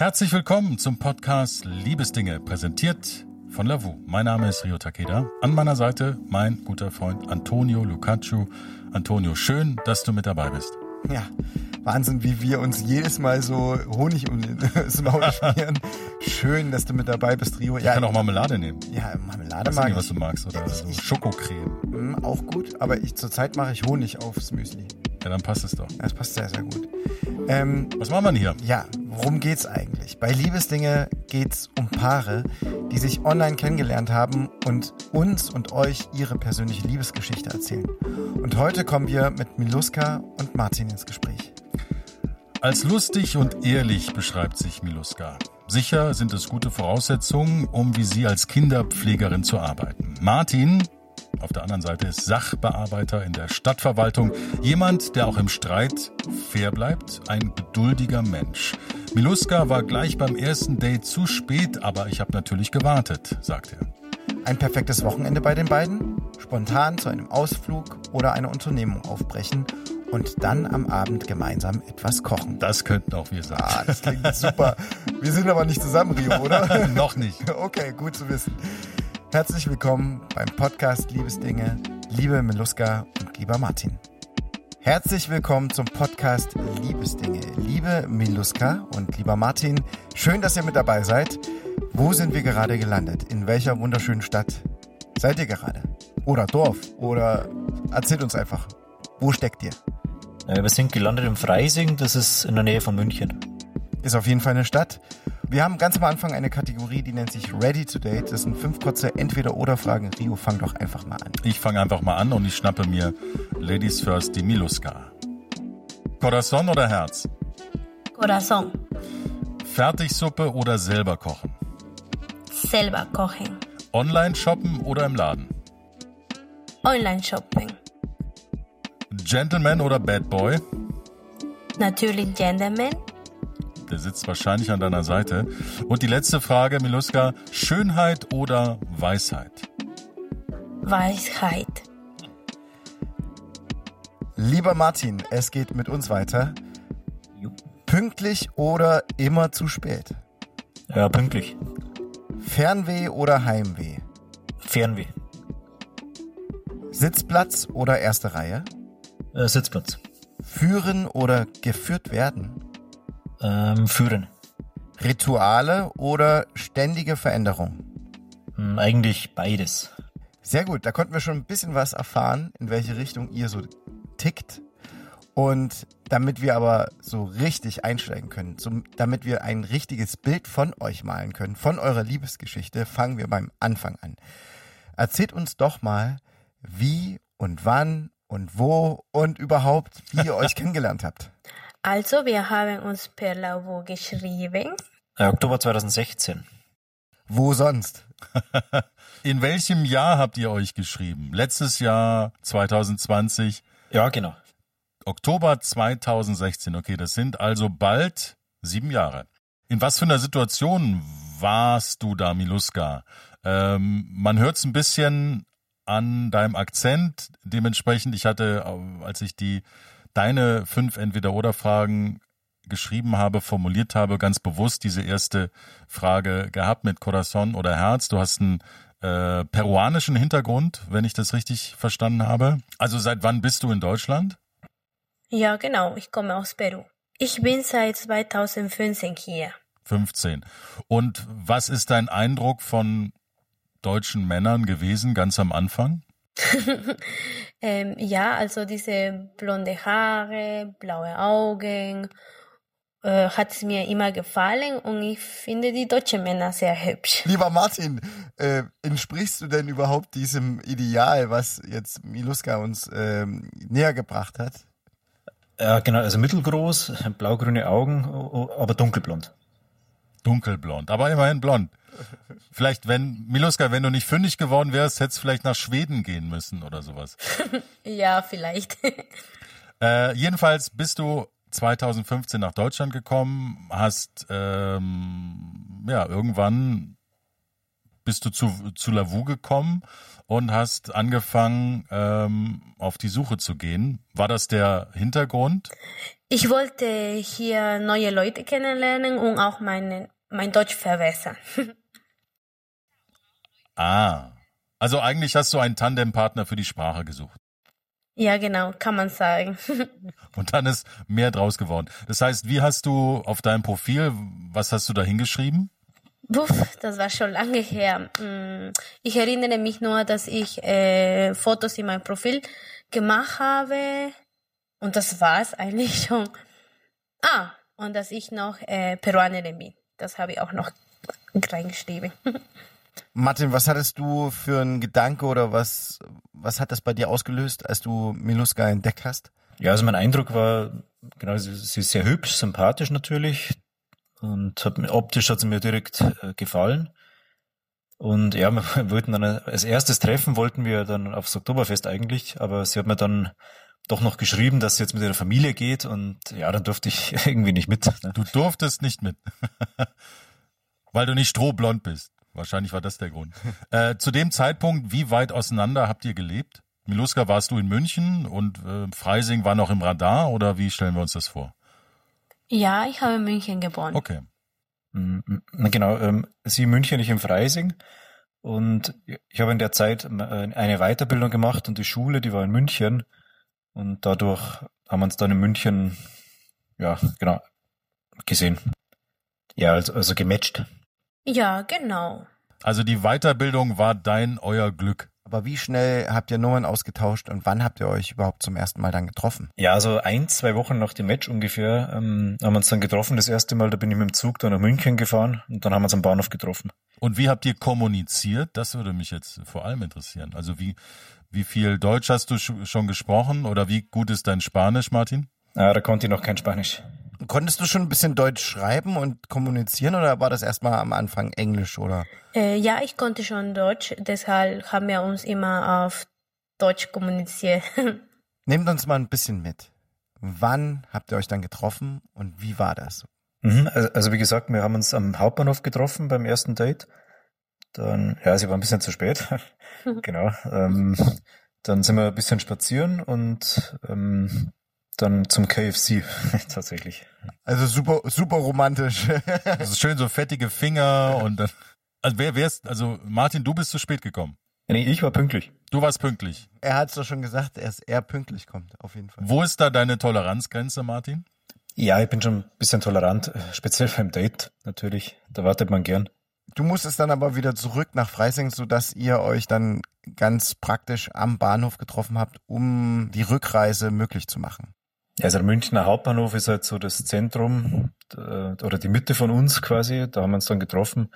Herzlich willkommen zum Podcast Liebesdinge, präsentiert von Lavu. Mein Name ist Rio Takeda. An meiner Seite mein guter Freund Antonio Lucaccio. Antonio, schön, dass du mit dabei bist. Ja, Wahnsinn, wie wir uns jedes Mal so Honig um das Maul schmieren. Schön, dass du mit dabei bist, Rio. Ich kann auch Marmelade nehmen. Ja, Marmelade Weiß mag nicht, ich. was du magst. Oder so ich- Schokocreme. Mm, auch gut, aber ich zurzeit mache ich Honig aufs Müsli. Ja, dann passt es doch. Das passt sehr, sehr gut. Ähm, Was machen wir denn hier? ja, worum geht's eigentlich? Bei Liebesdinge geht's um Paare, die sich online kennengelernt haben und uns und euch ihre persönliche Liebesgeschichte erzählen. Und heute kommen wir mit Miluska und Martin ins Gespräch. Als lustig und ehrlich beschreibt sich Miluska. Sicher sind es gute Voraussetzungen, um wie sie als Kinderpflegerin zu arbeiten. Martin, auf der anderen Seite, ist Sachbearbeiter in der Stadtverwaltung. Jemand, der auch im Streit fair bleibt. Ein geduldiger Mensch. Miluska war gleich beim ersten Date zu spät, aber ich habe natürlich gewartet, sagt er. Ein perfektes Wochenende bei den beiden, spontan zu einem Ausflug oder einer Unternehmung aufbrechen und dann am Abend gemeinsam etwas kochen. Das könnten auch wir sein. Ah, das klingt super. Wir sind aber nicht zusammen, Rio, oder? Noch nicht. Okay, gut zu wissen. Herzlich willkommen beim Podcast Liebesdinge, liebe Meluska und lieber Martin. Herzlich willkommen zum Podcast Liebesdinge, liebe Miluska und lieber Martin. Schön, dass ihr mit dabei seid. Wo sind wir gerade gelandet? In welcher wunderschönen Stadt seid ihr gerade? Oder Dorf? Oder erzählt uns einfach. Wo steckt ihr? Äh, Wir sind gelandet in Freising, das ist in der Nähe von München. Ist auf jeden Fall eine Stadt. Wir haben ganz am Anfang eine Kategorie, die nennt sich Ready to Date. Das sind fünf kurze Entweder-Oder-Fragen. Rio, fang doch einfach mal an. Ich fange einfach mal an und ich schnappe mir Ladies First die Miluska. Corazon oder Herz? Corazón. Fertigsuppe oder selber kochen? Selber kochen. Online shoppen oder im Laden? Online shopping. Gentleman oder Bad Boy? Natürlich Gentleman. Der sitzt wahrscheinlich an deiner Seite. Und die letzte Frage, Miluska, Schönheit oder Weisheit? Weisheit. Lieber Martin, es geht mit uns weiter. Pünktlich oder immer zu spät? Ja, pünktlich. Fernweh oder Heimweh? Fernweh. Sitzplatz oder erste Reihe? Äh, Sitzplatz. Führen oder geführt werden? Ähm, führen. Rituale oder ständige Veränderung? Hm, eigentlich beides. Sehr gut, da konnten wir schon ein bisschen was erfahren, in welche Richtung ihr so tickt. Und damit wir aber so richtig einsteigen können, zum, damit wir ein richtiges Bild von euch malen können, von eurer Liebesgeschichte, fangen wir beim Anfang an. Erzählt uns doch mal, wie und wann und wo und überhaupt, wie ihr euch kennengelernt habt. Also, wir haben uns per Lavo geschrieben. Äh, Oktober 2016. Wo sonst? In welchem Jahr habt ihr euch geschrieben? Letztes Jahr, 2020, Ja, genau. Oktober 2016. Okay, das sind also bald sieben Jahre. In was für einer Situation warst du da, Miluska? Ähm, man hört es ein bisschen an deinem Akzent. Dementsprechend, ich hatte, äh, als ich die deine fünf Entweder-Oder-Fragen geschrieben habe, formuliert habe, ganz bewusst diese erste Frage gehabt mit Corazon oder Herz. Du hast einen äh, peruanischen Hintergrund, wenn ich das richtig verstanden habe. Also seit wann bist du in Deutschland? Ja, genau, ich komme aus Peru. Ich bin seit 2015 hier. 15. Und was ist dein Eindruck von deutschen Männern gewesen ganz am Anfang? Ähm, ja, also diese blonde Haare, blaue Augen, äh, hat es mir immer gefallen und ich finde die deutschen Männer sehr hübsch. Lieber Martin, äh, entsprichst du denn überhaupt diesem Ideal, was jetzt Miluska uns ähm, näher gebracht hat? Ja, genau, also mittelgroß, blaugrüne Augen, aber dunkelblond. Dunkelblond, aber immerhin blond. Vielleicht, wenn, Miluska, wenn du nicht fündig geworden wärst, hättest du vielleicht nach Schweden gehen müssen oder sowas. Ja, vielleicht. Äh, jedenfalls bist du 2015 nach Deutschland gekommen, hast ähm, ja irgendwann bist du zu, zu Lavu gekommen und hast angefangen, ähm, auf die Suche zu gehen. War das der Hintergrund? Ich wollte hier neue Leute kennenlernen und auch meine, mein Deutsch verbessern. ah, also eigentlich hast du einen Tandempartner für die Sprache gesucht. Ja, genau, kann man sagen. Und dann ist mehr draus geworden. Das heißt, wie hast du auf deinem Profil, was hast du da hingeschrieben? Puff, das war schon lange her. Mm, ich erinnere mich nur, dass ich äh, Fotos in meinem Profil gemacht habe. Und das war's eigentlich schon. Ah, und dass ich noch äh, Peruanerin bin. Das habe ich auch noch reingeschrieben. Martin, was hattest du für einen Gedanke oder was, was hat das bei dir ausgelöst, als du Miluska entdeckt hast? Ja, also mein Eindruck war, genau, sie, sie ist sehr hübsch, sympathisch natürlich und hat, optisch hat sie mir direkt äh, gefallen. Und ja, wir wollten dann als erstes Treffen wollten wir dann aufs Oktoberfest eigentlich, aber sie hat mir dann doch noch geschrieben, dass sie jetzt mit ihrer Familie geht und ja, dann durfte ich irgendwie nicht mit. Ne? Du durftest nicht mit, weil du nicht strohblond bist. Wahrscheinlich war das der Grund. äh, zu dem Zeitpunkt, wie weit auseinander habt ihr gelebt? Miluska, warst du in München und äh, Freising war noch im Radar oder wie stellen wir uns das vor? Ja, ich habe in München geboren. Okay. Mhm, genau, ähm, sie in München, ich in Freising. Und ich habe in der Zeit äh, eine Weiterbildung gemacht und die Schule, die war in München. Und dadurch haben wir uns dann in München, ja, genau, gesehen. Ja, also, also gematcht. Ja, genau. Also die Weiterbildung war dein, euer Glück. Aber wie schnell habt ihr Nummern ausgetauscht und wann habt ihr euch überhaupt zum ersten Mal dann getroffen? Ja, also ein, zwei Wochen nach dem Match ungefähr ähm, haben wir uns dann getroffen. Das erste Mal, da bin ich mit dem Zug dann nach München gefahren und dann haben wir uns am Bahnhof getroffen. Und wie habt ihr kommuniziert? Das würde mich jetzt vor allem interessieren. Also wie, wie viel Deutsch hast du schon gesprochen oder wie gut ist dein Spanisch, Martin? Ah, da konnte ich noch kein Spanisch. Konntest du schon ein bisschen Deutsch schreiben und kommunizieren oder war das erstmal am Anfang Englisch oder? Äh, ja, ich konnte schon Deutsch, deshalb haben wir uns immer auf Deutsch kommuniziert. Nehmt uns mal ein bisschen mit. Wann habt ihr euch dann getroffen und wie war das? Mhm, also, also wie gesagt, wir haben uns am Hauptbahnhof getroffen beim ersten Date. Dann, ja, sie war ein bisschen zu spät. genau. Ähm, dann sind wir ein bisschen spazieren und ähm, dann zum KFC tatsächlich. Also super, super romantisch. das ist schön so fettige Finger und dann. Also wer wär's, also Martin, du bist zu spät gekommen. Nee, ich war pünktlich. Du warst pünktlich. Er hat es doch schon gesagt, er ist eher pünktlich kommt, auf jeden Fall. Wo ist da deine Toleranzgrenze, Martin? Ja, ich bin schon ein bisschen tolerant, äh, speziell beim Date natürlich. Da wartet man gern. Du musstest dann aber wieder zurück nach Freising, sodass ihr euch dann ganz praktisch am Bahnhof getroffen habt, um die Rückreise möglich zu machen. Also der Münchner Hauptbahnhof ist halt so das Zentrum äh, oder die Mitte von uns quasi. Da haben wir uns dann getroffen.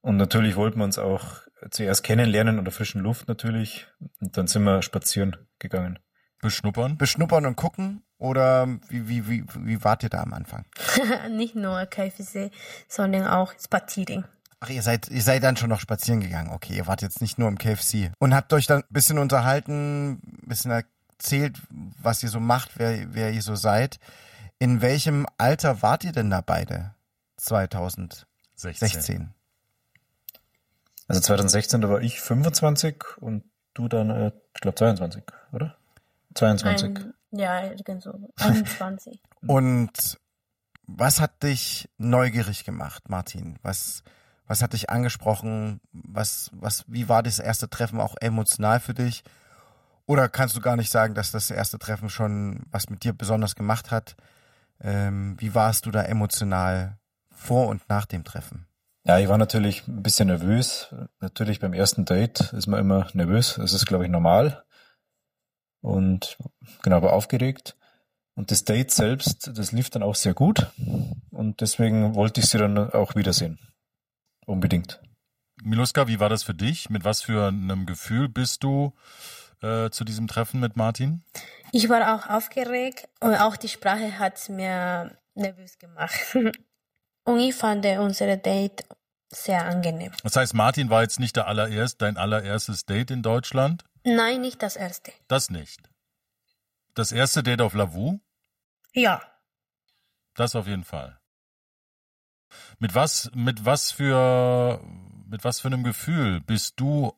Und natürlich wollten wir uns auch zuerst kennenlernen unter frischen Luft natürlich. Und dann sind wir spazieren gegangen. Beschnuppern? Beschnuppern und gucken? Oder wie, wie, wie, wie wart ihr da am Anfang? Nicht nur KFC, sondern auch Spazieren. Ach, ihr seid, ihr seid dann schon noch spazieren gegangen. Okay, ihr wart jetzt nicht nur im KFC. Und habt euch dann ein bisschen unterhalten, ein bisschen erzählt, was ihr so macht, wer, wer ihr so seid. In welchem Alter wart ihr denn da beide? 2016. 16. Also 2016, da war ich 25 und du dann, äh, ich glaube 22, oder? 22. Ein, ja, so 21. und was hat dich neugierig gemacht, Martin? Was, was hat dich angesprochen? Was, was, wie war das erste Treffen auch emotional für dich? Oder kannst du gar nicht sagen, dass das erste Treffen schon was mit dir besonders gemacht hat? Ähm, wie warst du da emotional vor und nach dem Treffen? Ja, ich war natürlich ein bisschen nervös. Natürlich beim ersten Date ist man immer nervös. Das ist, glaube ich, normal. Und genau, aber aufgeregt. Und das Date selbst, das lief dann auch sehr gut. Und deswegen wollte ich sie dann auch wiedersehen. Unbedingt. Miluska, wie war das für dich? Mit was für einem Gefühl bist du äh, zu diesem Treffen mit Martin? Ich war auch aufgeregt und auch die Sprache hat mir nervös gemacht. und ich fand unser Date sehr angenehm. Das heißt, Martin war jetzt nicht der allererst, dein allererstes Date in Deutschland? Nein, nicht das erste. Das nicht. Das erste Date auf Lavu? Ja. Das auf jeden Fall. Mit was, mit was für mit was für einem Gefühl bist du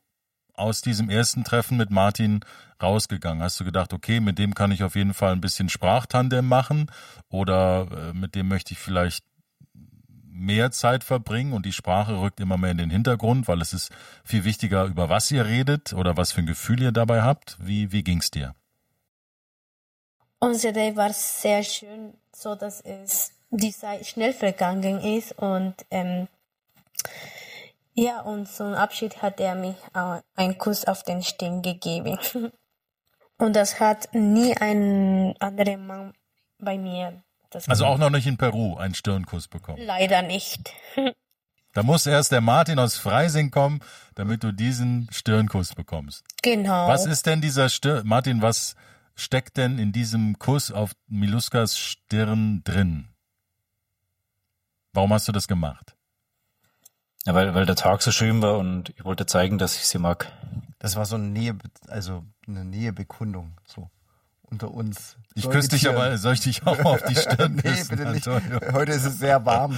aus diesem ersten Treffen mit Martin rausgegangen? Hast du gedacht, okay, mit dem kann ich auf jeden Fall ein bisschen Sprachtandem machen oder äh, mit dem möchte ich vielleicht mehr Zeit verbringen und die Sprache rückt immer mehr in den Hintergrund, weil es ist viel wichtiger, über was ihr redet oder was für ein Gefühl ihr dabei habt. Wie, wie ging's dir? Unser Day war sehr schön, so dass es die Zeit schnell vergangen ist und ähm, ja, und zum Abschied hat er mir einen Kuss auf den Stirn gegeben. Und das hat nie ein anderer Mann bei mir. also auch noch nicht in Peru einen Stirnkuss bekommen? Leider nicht. Da muss erst der Martin aus Freising kommen, damit du diesen Stirnkuss bekommst. Genau. Was ist denn dieser Stirn, Martin, was steckt denn in diesem Kuss auf Miluskas Stirn drin? Warum hast du das gemacht? Ja, weil, weil der Tag so schön war und ich wollte zeigen, dass ich sie mag. Das war so eine Nähe, also eine Nähebekundung, so unter uns. Ich küsse dich aber, soll ich dich auch auf die Stirn nee, küssen? bitte nicht. Antonio? Heute ist es sehr warm.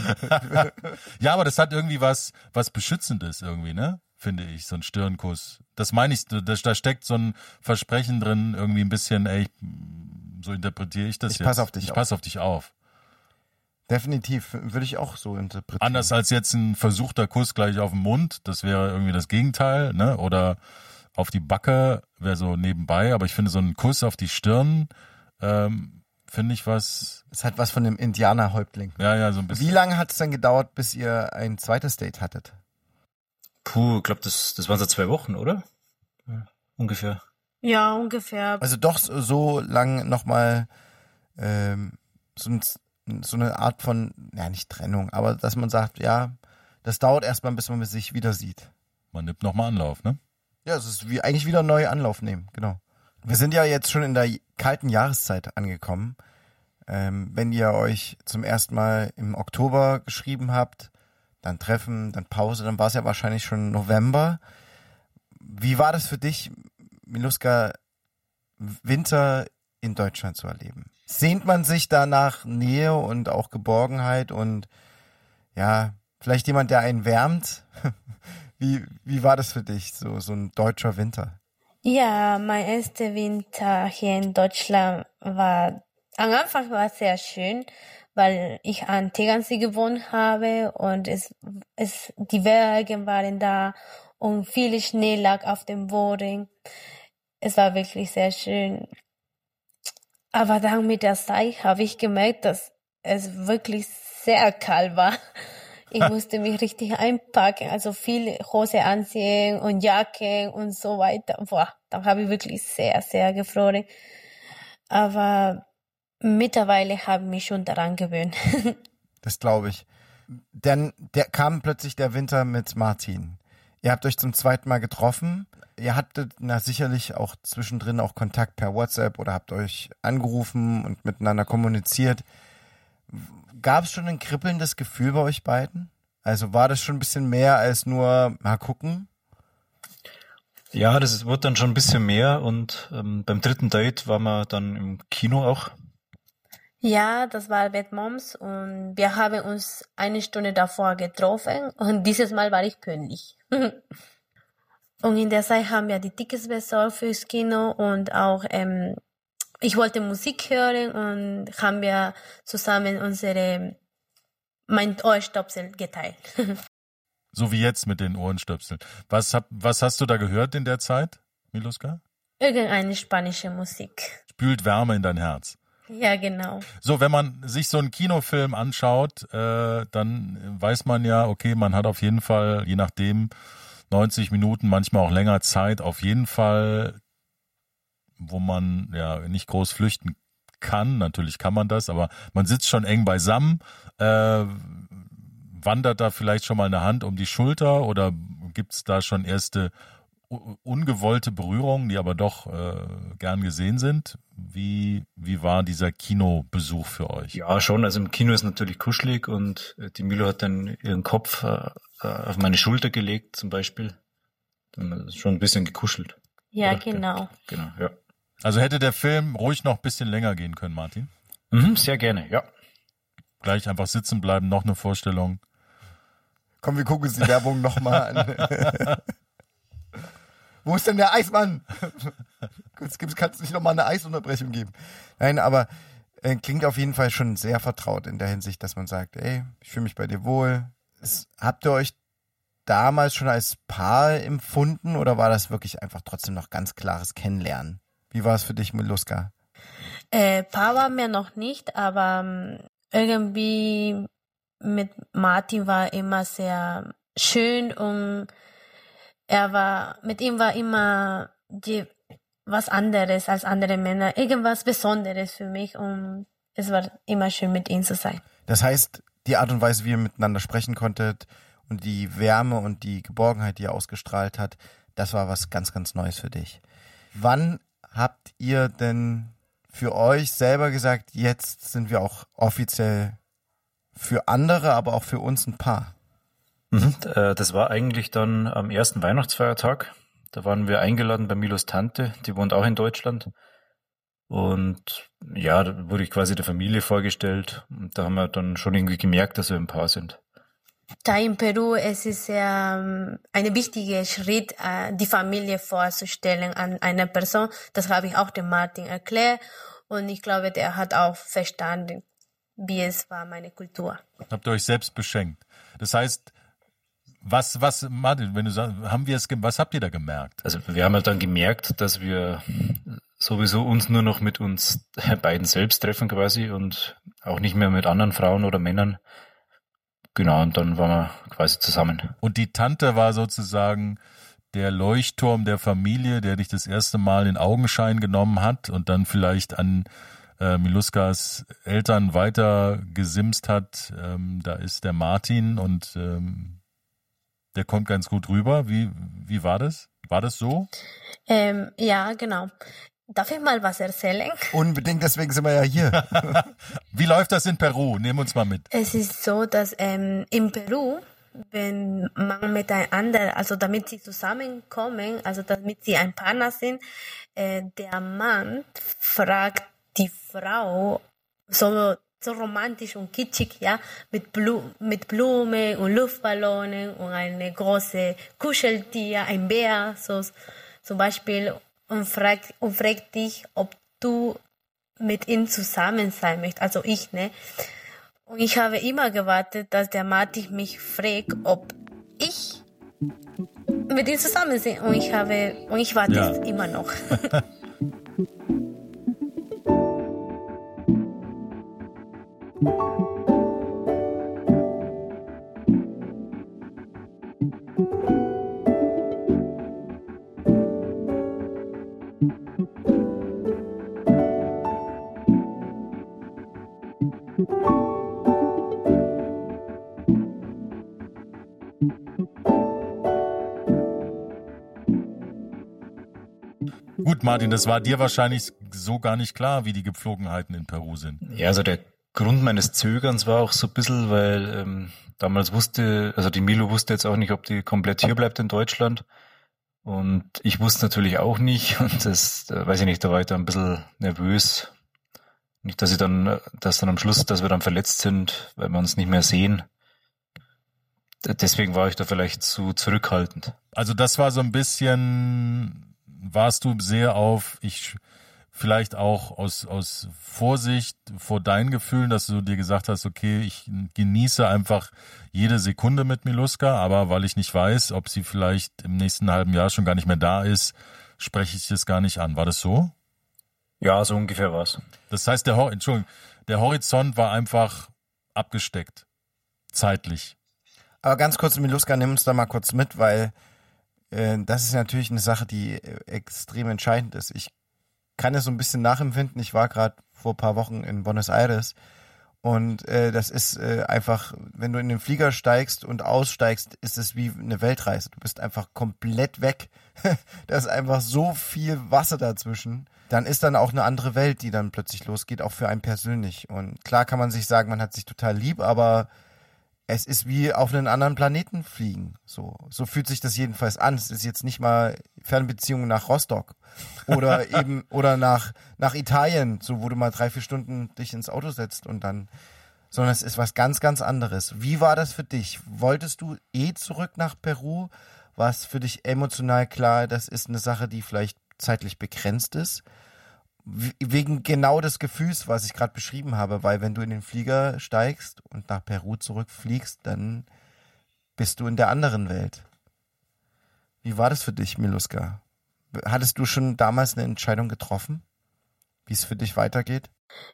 ja, aber das hat irgendwie was, was Beschützendes irgendwie, ne? Finde ich, so ein Stirnkuss. Das meine ich, da, da steckt so ein Versprechen drin, irgendwie ein bisschen, ey, so interpretiere ich das ich jetzt. Pass auf dich ich auf. pass auf dich auf. Definitiv, würde ich auch so interpretieren. Anders als jetzt ein versuchter Kuss gleich auf den Mund, das wäre irgendwie das Gegenteil, ne? Oder auf die Backe wäre so nebenbei, aber ich finde so ein Kuss auf die Stirn, ähm, finde ich was. Es hat was von dem Indianerhäuptling. Ja, ja, so ein bisschen. Wie lange hat es dann gedauert, bis ihr ein zweites Date hattet? Puh, ich glaube, das, das waren so zwei Wochen, oder? Ja, ungefähr. Ja, ungefähr. Also doch so lang nochmal ähm, so, ein, so eine Art von, ja nicht Trennung, aber dass man sagt, ja, das dauert erstmal, bis man sich wieder sieht. Man nimmt nochmal Anlauf, ne? Ja, es ist wie eigentlich wieder neu Anlauf nehmen, genau. Wir sind ja jetzt schon in der kalten Jahreszeit angekommen. Ähm, wenn ihr euch zum ersten Mal im Oktober geschrieben habt, dann Treffen, dann Pause, dann war es ja wahrscheinlich schon November. Wie war das für dich, Miluska, Winter in Deutschland zu erleben? Sehnt man sich da nach Nähe und auch Geborgenheit und ja, vielleicht jemand, der einen wärmt? Wie, wie war das für dich, so, so ein deutscher Winter? Ja, mein erster Winter hier in Deutschland war, am Anfang war sehr schön, weil ich an Tegernsee gewohnt habe und es, es, die Berge waren da und viel Schnee lag auf dem Boden. Es war wirklich sehr schön. Aber dann mit der Zeit habe ich gemerkt, dass es wirklich sehr kalt war. Ich musste mich richtig einpacken, also viel Hose anziehen und Jacke und so weiter. Boah, da habe ich wirklich sehr, sehr gefroren. Aber mittlerweile habe ich mich schon daran gewöhnt. das glaube ich. Dann der, kam plötzlich der Winter mit Martin. Ihr habt euch zum zweiten Mal getroffen. Ihr hattet na sicherlich auch zwischendrin auch Kontakt per WhatsApp oder habt euch angerufen und miteinander kommuniziert. Gab es schon ein kribbelndes Gefühl bei euch beiden? Also war das schon ein bisschen mehr als nur mal gucken? Ja, das wurde dann schon ein bisschen mehr und ähm, beim dritten Date waren wir dann im Kino auch. Ja, das war Bad Moms und wir haben uns eine Stunde davor getroffen und dieses Mal war ich pünktlich. und in der Zeit haben wir die Tickets besorgt fürs Kino und auch ähm, ich wollte Musik hören und haben wir zusammen unsere mein Ohrstöpsel geteilt. so wie jetzt mit den Ohrenstöpseln. Was, hab, was hast du da gehört in der Zeit, Miluska? Irgendeine spanische Musik. Spült Wärme in dein Herz. Ja, genau. So, wenn man sich so einen Kinofilm anschaut, äh, dann weiß man ja, okay, man hat auf jeden Fall, je nachdem, 90 Minuten, manchmal auch länger Zeit, auf jeden Fall, wo man ja nicht groß flüchten kann. Natürlich kann man das, aber man sitzt schon eng beisammen. Äh, wandert da vielleicht schon mal eine Hand um die Schulter oder gibt es da schon erste ungewollte Berührungen, die aber doch äh, gern gesehen sind? Wie, wie war dieser Kinobesuch für euch? Ja, schon. Also im Kino ist natürlich kuschelig und äh, die Milo hat dann ihren Kopf äh, äh auf meine Schulter gelegt zum Beispiel. Dann schon ein bisschen gekuschelt. Ja, Oder? genau. Genau, ja. Also hätte der Film ruhig noch ein bisschen länger gehen können, Martin? Mhm, sehr gerne, ja. Gleich einfach sitzen bleiben, noch eine Vorstellung. Komm, wir gucken uns die Werbung nochmal an. Wo ist denn der Eismann? Jetzt kannst du nicht nochmal eine Eisunterbrechung geben. Nein, aber äh, klingt auf jeden Fall schon sehr vertraut in der Hinsicht, dass man sagt, ey, ich fühle mich bei dir wohl. Es, habt ihr euch damals schon als Paar empfunden oder war das wirklich einfach trotzdem noch ganz klares Kennenlernen? Wie war es für dich, Miluska? Äh, Paar war mir noch nicht, aber ähm, irgendwie mit Martin war immer sehr schön und er war, mit ihm war immer die, was anderes als andere Männer, irgendwas Besonderes für mich und es war immer schön mit ihm zu sein. Das heißt, die Art und Weise, wie ihr miteinander sprechen konntet und die Wärme und die Geborgenheit, die er ausgestrahlt hat, das war was ganz, ganz Neues für dich. Wann habt ihr denn für euch selber gesagt, jetzt sind wir auch offiziell für andere, aber auch für uns ein Paar? Mhm, äh, das war eigentlich dann am ersten Weihnachtsfeiertag. Da waren wir eingeladen bei Milos Tante, die wohnt auch in Deutschland. Und ja, da wurde ich quasi der Familie vorgestellt. Und da haben wir dann schon irgendwie gemerkt, dass wir ein Paar sind. Da in Peru es ist ja ähm, ein wichtiger Schritt, äh, die Familie vorzustellen an einer Person. Das habe ich auch dem Martin erklärt und ich glaube, der hat auch verstanden, wie es war, meine Kultur. Habt ihr euch selbst beschenkt? Das heißt, was, was, Martin, wenn du sagst, haben wir es, was habt ihr da gemerkt? Also wir haben halt dann gemerkt, dass wir sowieso uns nur noch mit uns beiden selbst treffen quasi und auch nicht mehr mit anderen Frauen oder Männern. Genau, und dann waren wir quasi zusammen. Und die Tante war sozusagen der Leuchtturm der Familie, der dich das erste Mal in Augenschein genommen hat und dann vielleicht an äh, Miluskas Eltern weiter gesimst hat. Ähm, da ist der Martin und ähm, der kommt ganz gut rüber. Wie, wie war das? War das so? Ähm, ja, genau. Darf ich mal was erzählen? Unbedingt, deswegen sind wir ja hier. Wie läuft das in Peru? Nehmen uns mal mit. Es ist so, dass ähm, in Peru, wenn man miteinander, also damit sie zusammenkommen, also damit sie ein Partner sind, äh, der Mann fragt die Frau so so romantisch und kitschig, ja, mit, Blu mit Blumen und Luftballonen und eine große Kuscheltier, ein Bär, so zum Beispiel, und fragt, und fragt dich, ob du mit ihm zusammen sein möchtest, also ich, ne? Und ich habe immer gewartet, dass der Martin mich fragt, ob ich mit ihm zusammen bin. Und ich habe, und ich warte ja. immer noch. Martin, das war dir wahrscheinlich so gar nicht klar, wie die Gepflogenheiten in Peru sind. Ja, also der Grund meines Zögerns war auch so ein bisschen, weil ähm, damals wusste, also die Milo wusste jetzt auch nicht, ob die komplett hier bleibt in Deutschland. Und ich wusste natürlich auch nicht. Und das, da weiß ich nicht, da war ich da ein bisschen nervös. Nicht, dass ich dann, dass dann am Schluss, dass wir dann verletzt sind, weil wir uns nicht mehr sehen. Deswegen war ich da vielleicht zu zurückhaltend. Also das war so ein bisschen warst du sehr auf, ich vielleicht auch aus, aus Vorsicht vor deinen Gefühlen, dass du dir gesagt hast, okay, ich genieße einfach jede Sekunde mit Miluska, aber weil ich nicht weiß, ob sie vielleicht im nächsten halben Jahr schon gar nicht mehr da ist, spreche ich das gar nicht an. War das so? Ja, so ungefähr war's. Das heißt, der, Entschuldigung, der Horizont war einfach abgesteckt. Zeitlich. Aber ganz kurz, Miluska, nimm uns da mal kurz mit, weil äh, das ist natürlich eine Sache, die äh, extrem entscheidend ist. Ich kann es so ein bisschen nachempfinden. Ich war gerade vor paar Wochen in Buenos Aires und äh, das ist äh, einfach, wenn du in den Flieger steigst und aussteigst, ist es wie eine Weltreise. Du bist einfach komplett weg. da ist einfach so viel Wasser dazwischen. Dann ist dann auch eine andere Welt, die dann plötzlich losgeht, auch für einen persönlich. Und klar kann man sich sagen, man hat sich total lieb, aber es ist wie auf einen anderen Planeten fliegen. So, so fühlt sich das jedenfalls an. Es ist jetzt nicht mal Fernbeziehung nach Rostock oder eben oder nach nach Italien, so wo du mal drei vier Stunden dich ins Auto setzt und dann sondern es ist was ganz, ganz anderes. Wie war das für dich? Wolltest du eh zurück nach Peru? War es für dich emotional klar, das ist eine Sache, die vielleicht zeitlich begrenzt ist? Wegen genau des Gefühls, was ich gerade beschrieben habe, weil wenn du in den Flieger steigst und nach Peru zurückfliegst, dann bist du in der anderen Welt. Wie war das für dich, Miluska? Hattest du schon damals eine Entscheidung getroffen, wie es für dich weitergeht?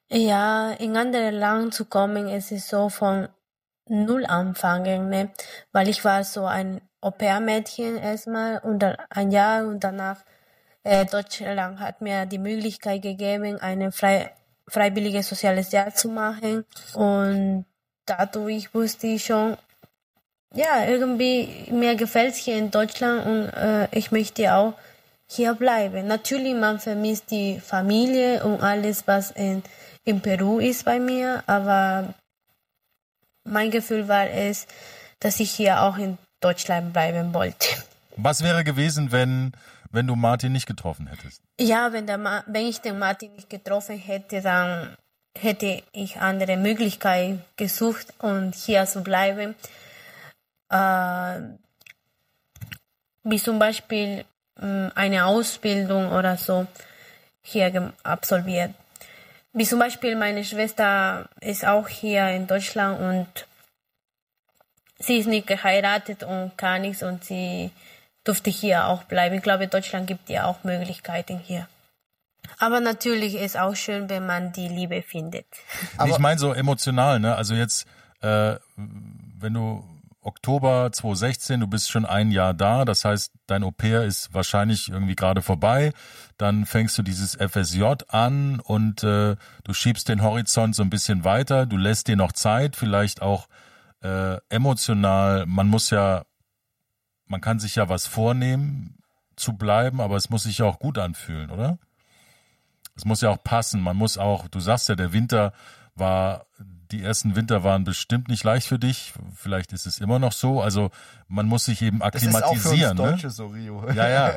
Ja, in andere Land zu kommen, es ist so von null anfangen, ne? Weil ich war so ein Au-pair-Mädchen erstmal und dann ein Jahr und danach äh, Deutschland hat mir die Möglichkeit gegeben, eine frei, freiwillige soziales Jahr zu machen und dadurch wusste ich schon, ja, irgendwie mir gefällt es hier in Deutschland und äh, ich möchte auch hier bleiben. Natürlich, man vermisst die Familie und alles, was in, in Peru ist bei mir, aber mein Gefühl war es, dass ich hier auch in Deutschland bleiben wollte. Was wäre gewesen, wenn, wenn du Martin nicht getroffen hättest? Ja, wenn, der, wenn ich den Martin nicht getroffen hätte, dann hätte ich andere Möglichkeiten gesucht und hier zu bleiben. Äh, wie zum Beispiel äh, eine Ausbildung oder so hier absolviert. Wie zum Beispiel meine Schwester ist auch hier in Deutschland und sie ist nicht geheiratet und gar nichts und sie durfte hier auch bleiben. Ich glaube, Deutschland gibt ihr auch Möglichkeiten hier. Aber natürlich ist auch schön, wenn man die Liebe findet. Aber ich meine so emotional, ne? Also jetzt, äh, wenn du Oktober 2016, du bist schon ein Jahr da, das heißt, dein Au-pair ist wahrscheinlich irgendwie gerade vorbei. Dann fängst du dieses FSJ an und äh, du schiebst den Horizont so ein bisschen weiter, du lässt dir noch Zeit, vielleicht auch äh, emotional. Man muss ja, man kann sich ja was vornehmen zu bleiben, aber es muss sich ja auch gut anfühlen, oder? Es muss ja auch passen. Man muss auch, du sagst ja, der Winter war die ersten Winter waren bestimmt nicht leicht für dich. Vielleicht ist es immer noch so. Also man muss sich eben akklimatisieren. Das ist auch für uns ne? Deutsche ne? so, Rio. Ja, ja.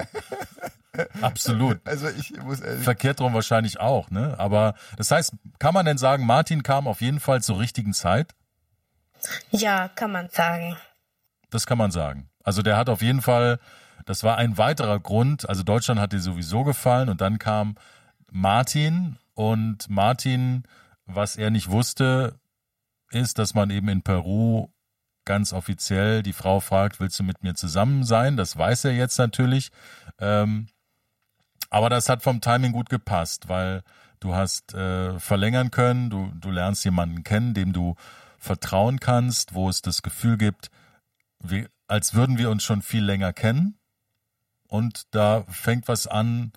Absolut. Also ich muss ehrlich Verkehrt drum wahrscheinlich auch, ne? Aber das heißt, kann man denn sagen, Martin kam auf jeden Fall zur richtigen Zeit? Ja, kann man sagen. Das kann man sagen. Also der hat auf jeden Fall, das war ein weiterer Grund. Also Deutschland hat dir sowieso gefallen und dann kam Martin und Martin, was er nicht wusste, ist, dass man eben in Peru ganz offiziell die Frau fragt, willst du mit mir zusammen sein? Das weiß er jetzt natürlich. Ähm, aber das hat vom Timing gut gepasst, weil du hast äh, verlängern können, du, du lernst jemanden kennen, dem du vertrauen kannst, wo es das Gefühl gibt, wie, als würden wir uns schon viel länger kennen. Und da fängt was an,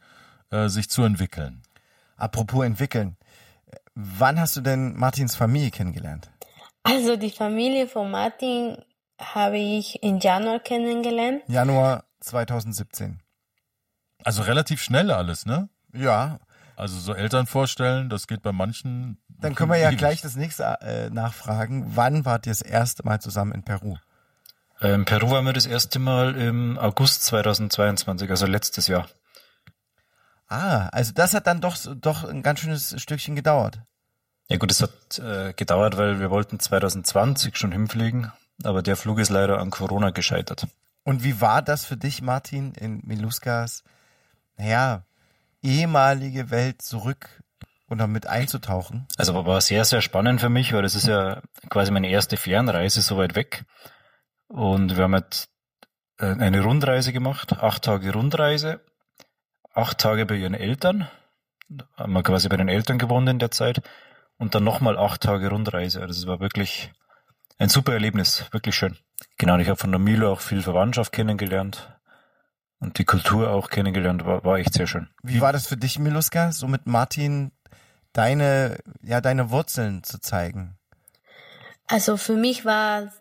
äh, sich zu entwickeln. Apropos entwickeln. Wann hast du denn Martins Familie kennengelernt? Also die Familie von Martin habe ich im Januar kennengelernt. Januar 2017. Also relativ schnell alles, ne? Ja. Also so Eltern vorstellen, das geht bei manchen. Dann können wir ja gleich das nächste äh, nachfragen. Wann wart ihr das erste Mal zusammen in Peru? In ähm, Peru waren wir das erste Mal im August 2022, also letztes Jahr. Ah, also das hat dann doch, doch ein ganz schönes Stückchen gedauert. Ja gut, es hat äh, gedauert, weil wir wollten 2020 schon hinfliegen, aber der Flug ist leider an Corona gescheitert. Und wie war das für dich, Martin, in Miluskas, naja, ehemalige Welt zurück und damit einzutauchen? Also war sehr, sehr spannend für mich, weil das ist ja quasi meine erste Fernreise so weit weg. Und wir haben halt äh, eine Rundreise gemacht, acht Tage Rundreise, acht Tage bei ihren Eltern, haben wir quasi bei den Eltern gewohnt in der Zeit und dann nochmal acht Tage Rundreise. Also es war wirklich ein super Erlebnis, wirklich schön. Genau, und ich habe von der Milo auch viel Verwandtschaft kennengelernt und die Kultur auch kennengelernt, war, war echt sehr schön. Wie war das für dich, Miluska, so mit Martin deine, ja, deine Wurzeln zu zeigen? Also für mich war,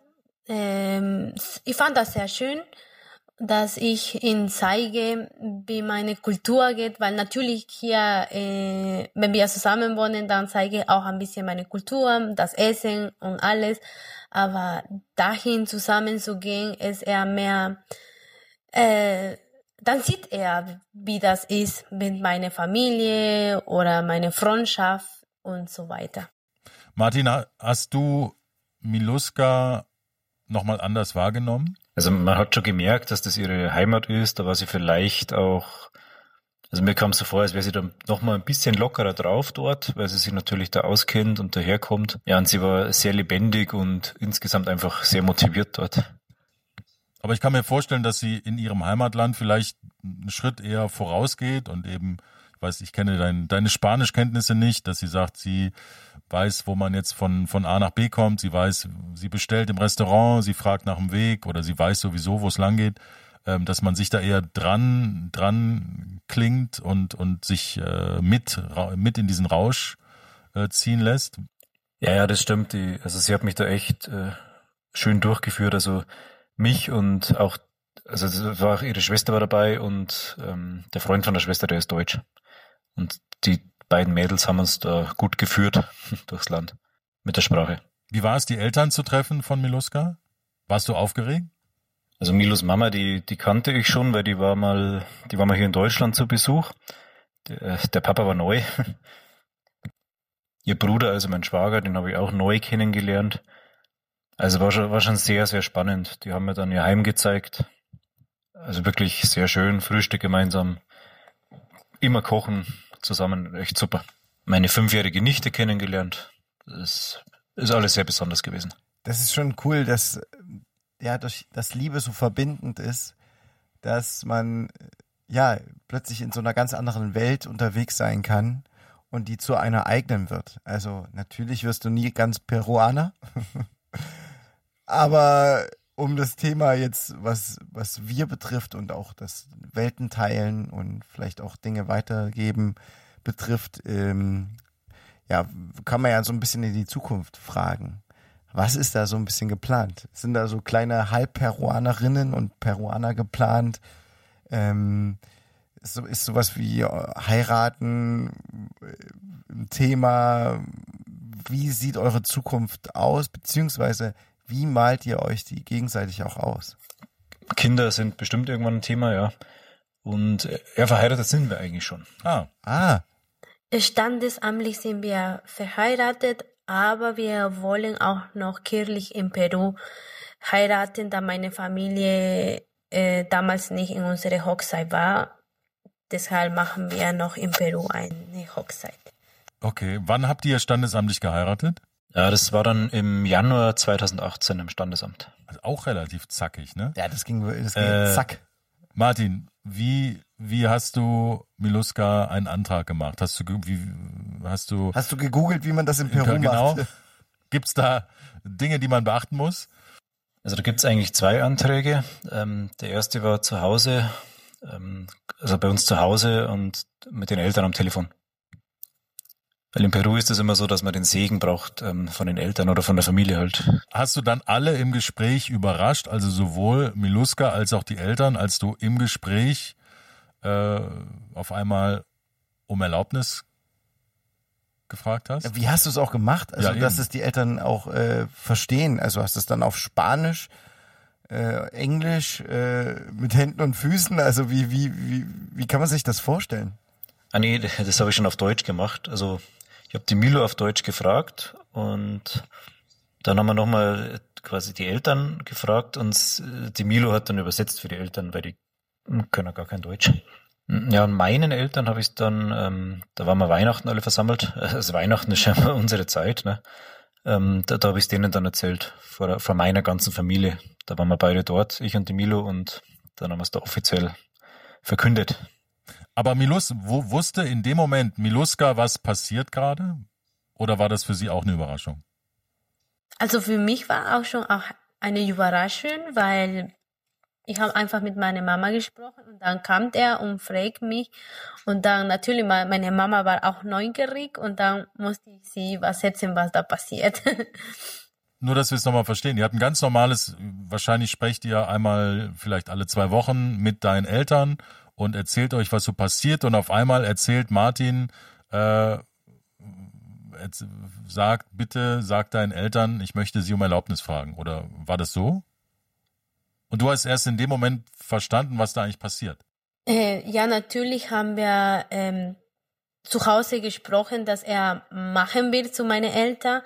ähm, ich fand das sehr schön, dass ich ihnen zeige, wie meine Kultur geht, weil natürlich hier, äh, wenn wir zusammen wohnen, dann zeige ich auch ein bisschen meine Kultur, das Essen und alles. Aber dahin zusammen zu gehen, ist eher mehr, äh, dann sieht er, wie das ist mit meiner Familie oder meine Freundschaft und so weiter. Martin, hast du Miluska nochmal anders wahrgenommen? Also man hat schon gemerkt, dass das ihre Heimat ist, da war sie vielleicht auch, also mir kam es so vor, als wäre sie dann nochmal ein bisschen lockerer drauf dort, weil sie sich natürlich da auskennt und daherkommt. Ja, und sie war sehr lebendig und insgesamt einfach sehr motiviert dort. Aber ich kann mir vorstellen, dass sie in ihrem Heimatland vielleicht einen Schritt eher vorausgeht und eben, weiß, ich kenne dein, deine Spanischkenntnisse nicht, dass sie sagt, sie weiß, wo man jetzt von, von A nach B kommt, sie weiß, sie bestellt im Restaurant, sie fragt nach dem Weg oder sie weiß sowieso, wo es lang geht, ähm, dass man sich da eher dran, dran klingt und, und sich äh, mit, mit in diesen Rausch äh, ziehen lässt. Ja, ja, das stimmt. Die, also sie hat mich da echt äh, schön durchgeführt. Also mich und auch, also war ihre Schwester war dabei und ähm, der Freund von der Schwester, der ist deutsch. Und die beiden Mädels haben uns da gut geführt durchs Land mit der Sprache. Wie war es, die Eltern zu treffen von Miluska? Warst du aufgeregt? Also Milus Mama, die, die kannte ich schon, weil die war mal, die war mal hier in Deutschland zu Besuch. Der, der Papa war neu. Ihr Bruder, also mein Schwager, den habe ich auch neu kennengelernt. Also war schon, war schon sehr, sehr spannend. Die haben mir dann ihr Heim gezeigt. Also wirklich sehr schön, Frühstück gemeinsam, immer kochen zusammen, echt super. Meine fünfjährige Nichte kennengelernt. Das ist alles sehr besonders gewesen. Das ist schon cool, dass ja durch das Liebe so verbindend ist, dass man ja plötzlich in so einer ganz anderen Welt unterwegs sein kann und die zu einer eigenen wird. Also natürlich wirst du nie ganz Peruaner, Aber um das Thema jetzt, was, was wir betrifft und auch das Welten teilen und vielleicht auch Dinge weitergeben betrifft, ähm, ja, kann man ja so ein bisschen in die Zukunft fragen. Was ist da so ein bisschen geplant? Sind da so kleine Halbperuanerinnen und Peruaner geplant? Ähm, ist, ist sowas wie heiraten ein Thema? Wie sieht eure Zukunft aus? Beziehungsweise wie malt ihr euch die gegenseitig auch aus? Kinder sind bestimmt irgendwann ein Thema, ja. Und ja, verheiratet sind wir eigentlich schon. Ah. Ah. Standesamtlich sind wir verheiratet, aber wir wollen auch noch kirchlich in Peru heiraten, da meine Familie äh, damals nicht in unserer Hochzeit war. Deshalb machen wir noch in Peru eine Hochzeit. Okay, wann habt ihr standesamtlich geheiratet? Ja, das war dann im Januar 2018 im Standesamt. Also auch relativ zackig, ne? Ja, das ging, das ging äh, zack. Martin, wie, wie hast du Miluska einen Antrag gemacht? Hast du, wie, hast du. Hast du gegoogelt, wie man das in Peru genau. macht? Gibt's da Dinge, die man beachten muss? Also da gibt's eigentlich zwei Anträge. Ähm, der erste war zu Hause, ähm, also bei uns zu Hause und mit den Eltern am Telefon. Weil in Peru ist es immer so, dass man den Segen braucht ähm, von den Eltern oder von der Familie halt. Hast du dann alle im Gespräch überrascht, also sowohl Miluska als auch die Eltern, als du im Gespräch äh, auf einmal um Erlaubnis gefragt hast? Wie hast du es auch gemacht? Also, ja, dass es die Eltern auch äh, verstehen. Also hast du es dann auf Spanisch, äh, Englisch, äh, mit Händen und Füßen? Also wie, wie, wie, wie kann man sich das vorstellen? Ah nee, das habe ich schon auf Deutsch gemacht. Also ich habe die Milo auf Deutsch gefragt und dann haben wir nochmal quasi die Eltern gefragt und die Milo hat dann übersetzt für die Eltern, weil die können ja gar kein Deutsch. Ja, und meinen Eltern habe ich dann, ähm, da waren wir Weihnachten alle versammelt. Also Weihnachten ist ja unsere Zeit, ne? Ähm, da da habe ich denen dann erzählt, vor, vor meiner ganzen Familie. Da waren wir beide dort, ich und die Milo, und dann haben wir es da offiziell verkündet. Aber Milus wo, wusste in dem Moment Miluska, was passiert gerade? Oder war das für sie auch eine Überraschung? Also für mich war auch schon auch eine Überraschung, weil ich habe einfach mit meiner Mama gesprochen und dann kam er und fragte mich und dann natürlich meine Mama war auch neugierig und dann musste ich sie übersetzen, was da passiert. Nur, dass wir es nochmal verstehen. Ihr habt ein ganz normales, wahrscheinlich sprecht ihr einmal vielleicht alle zwei Wochen mit deinen Eltern und erzählt euch, was so passiert und auf einmal erzählt Martin, äh, sagt, bitte sag deinen Eltern, ich möchte sie um Erlaubnis fragen. Oder war das so? Und du hast erst in dem Moment verstanden, was da eigentlich passiert. Äh, ja, natürlich haben wir ähm, zu Hause gesprochen, dass er machen will zu meinen Eltern,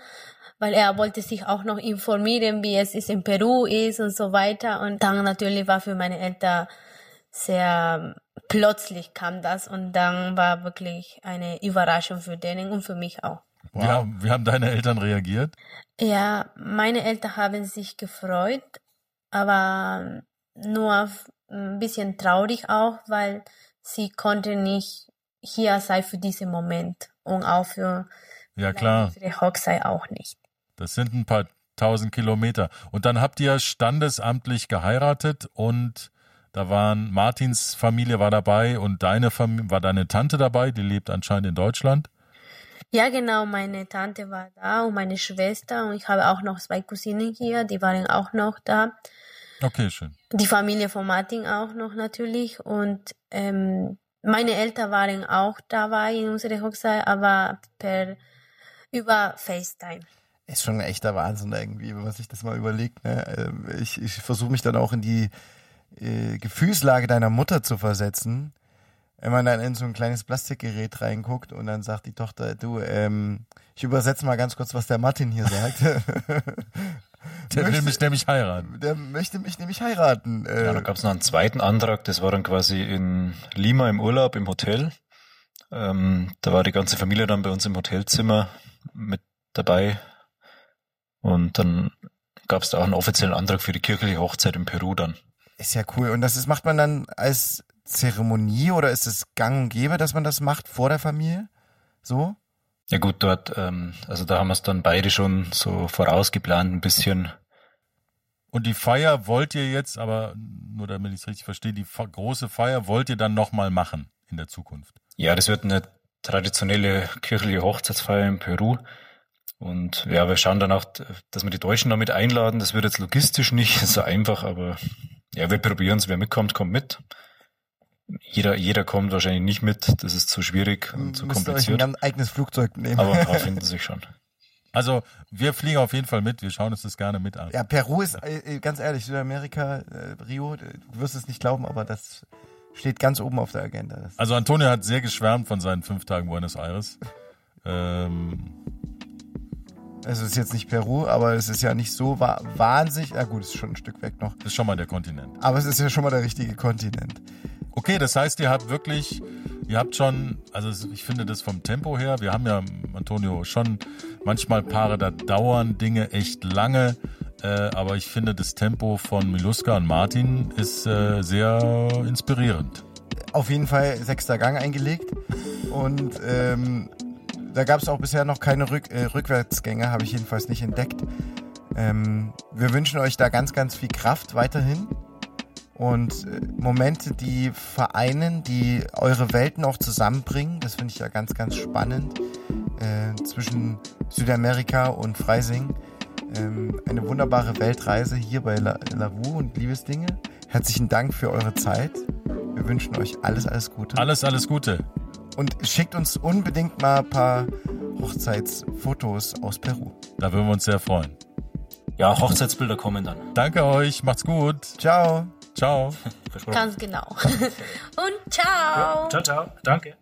weil er wollte sich auch noch informieren, wie es ist in Peru ist und so weiter. Und dann natürlich war für meine Eltern sehr plötzlich kam das und dann war wirklich eine Überraschung für denen und für mich auch. Wow. Wie, haben, wie haben deine Eltern reagiert? Ja, meine Eltern haben sich gefreut, aber nur ein bisschen traurig auch, weil sie konnte nicht hier sein für diesen Moment und auch für ja, klar. unsere Hochzeit auch nicht. Das sind ein paar tausend Kilometer. Und dann habt ihr standesamtlich geheiratet und da waren Martins Familie war dabei und deine Familie, war deine Tante dabei, die lebt anscheinend in Deutschland. Ja, genau, meine Tante war da und meine Schwester und ich habe auch noch zwei Cousinen hier, die waren auch noch da. Okay, schön. Die Familie von Martin auch noch natürlich und ähm, meine Eltern waren auch dabei in unserer Hochzeit, aber per über FaceTime. Ist schon ein echter Wahnsinn irgendwie, wenn man sich das mal überlegt. Ne? Ähm, ich, ich versuche mich dann auch in die äh, Gefühlslage deiner Mutter zu versetzen wenn man dann in so ein kleines Plastikgerät reinguckt und dann sagt die Tochter, du, ähm, ich übersetze mal ganz kurz, was der Martin hier sagt. der möchte, will mich nämlich heiraten. Der möchte mich nämlich heiraten. Äh, ja, da gab es noch einen zweiten Antrag, das war dann quasi in Lima im Urlaub im Hotel. Ähm, da war die ganze Familie dann bei uns im Hotelzimmer mit dabei. Und dann gab es da auch einen offiziellen Antrag für die kirchliche Hochzeit in Peru dann. Ist ja cool. Und das ist, macht man dann als Zeremonie oder ist es gang und gäbe, dass man das macht vor der Familie? So? Ja gut, dort, ähm, also da haben wir es dann beide schon so vorausgeplant ein bisschen. Und die Feier wollt ihr jetzt, aber nur damit ich es richtig verstehe, die große Feier wollt ihr dann nochmal machen in der Zukunft? Ja, das wird eine traditionelle kirchliche Hochzeitsfeier in Peru. Und ja, wir schauen dann auch, dass wir die Deutschen damit einladen. Das wird jetzt logistisch nicht so einfach, aber ja, wir probieren es. Wer mitkommt, kommt mit. Jeder, jeder kommt wahrscheinlich nicht mit. Das ist zu schwierig und zu kompliziert. Euch ein ganz eigenes Flugzeug nehmen. Aber ein paar finden sich schon. Also wir fliegen auf jeden Fall mit. Wir schauen uns das gerne mit an. Ja, Peru ist äh, äh, ganz ehrlich Südamerika, äh, Rio. Du wirst es nicht glauben, aber das steht ganz oben auf der Agenda. Das also Antonio hat sehr geschwärmt von seinen fünf Tagen Buenos Aires. Ähm, also es ist jetzt nicht Peru, aber es ist ja nicht so wahnsinnig. Na gut, es ist schon ein Stück weg noch. Das ist schon mal der Kontinent. Aber es ist ja schon mal der richtige Kontinent. Okay, das heißt, ihr habt wirklich, ihr habt schon, also ich finde das vom Tempo her, wir haben ja, Antonio, schon manchmal Paare, da dauern Dinge echt lange, äh, aber ich finde das Tempo von Miluska und Martin ist äh, sehr inspirierend. Auf jeden Fall sechster Gang eingelegt und ähm, da gab es auch bisher noch keine Rück äh, Rückwärtsgänge, habe ich jedenfalls nicht entdeckt. Ähm, wir wünschen euch da ganz, ganz viel Kraft weiterhin und äh, Momente, die vereinen, die eure Welten auch zusammenbringen. Das finde ich ja ganz, ganz spannend äh, zwischen Südamerika und Freising. Ähm, eine wunderbare Weltreise hier bei La Lavu und Liebesdinge. Herzlichen Dank für eure Zeit. Wir wünschen euch alles, alles Gute. Alles, alles Gute. Und schickt uns unbedingt mal ein paar Hochzeitsfotos aus Peru. Da würden wir uns sehr freuen. Ja, Hochzeitsbilder kommen dann. Danke euch, macht's gut. Ciao. Ciao. Ganz genau. Und ciao. Ja, ciao, ciao. Danke.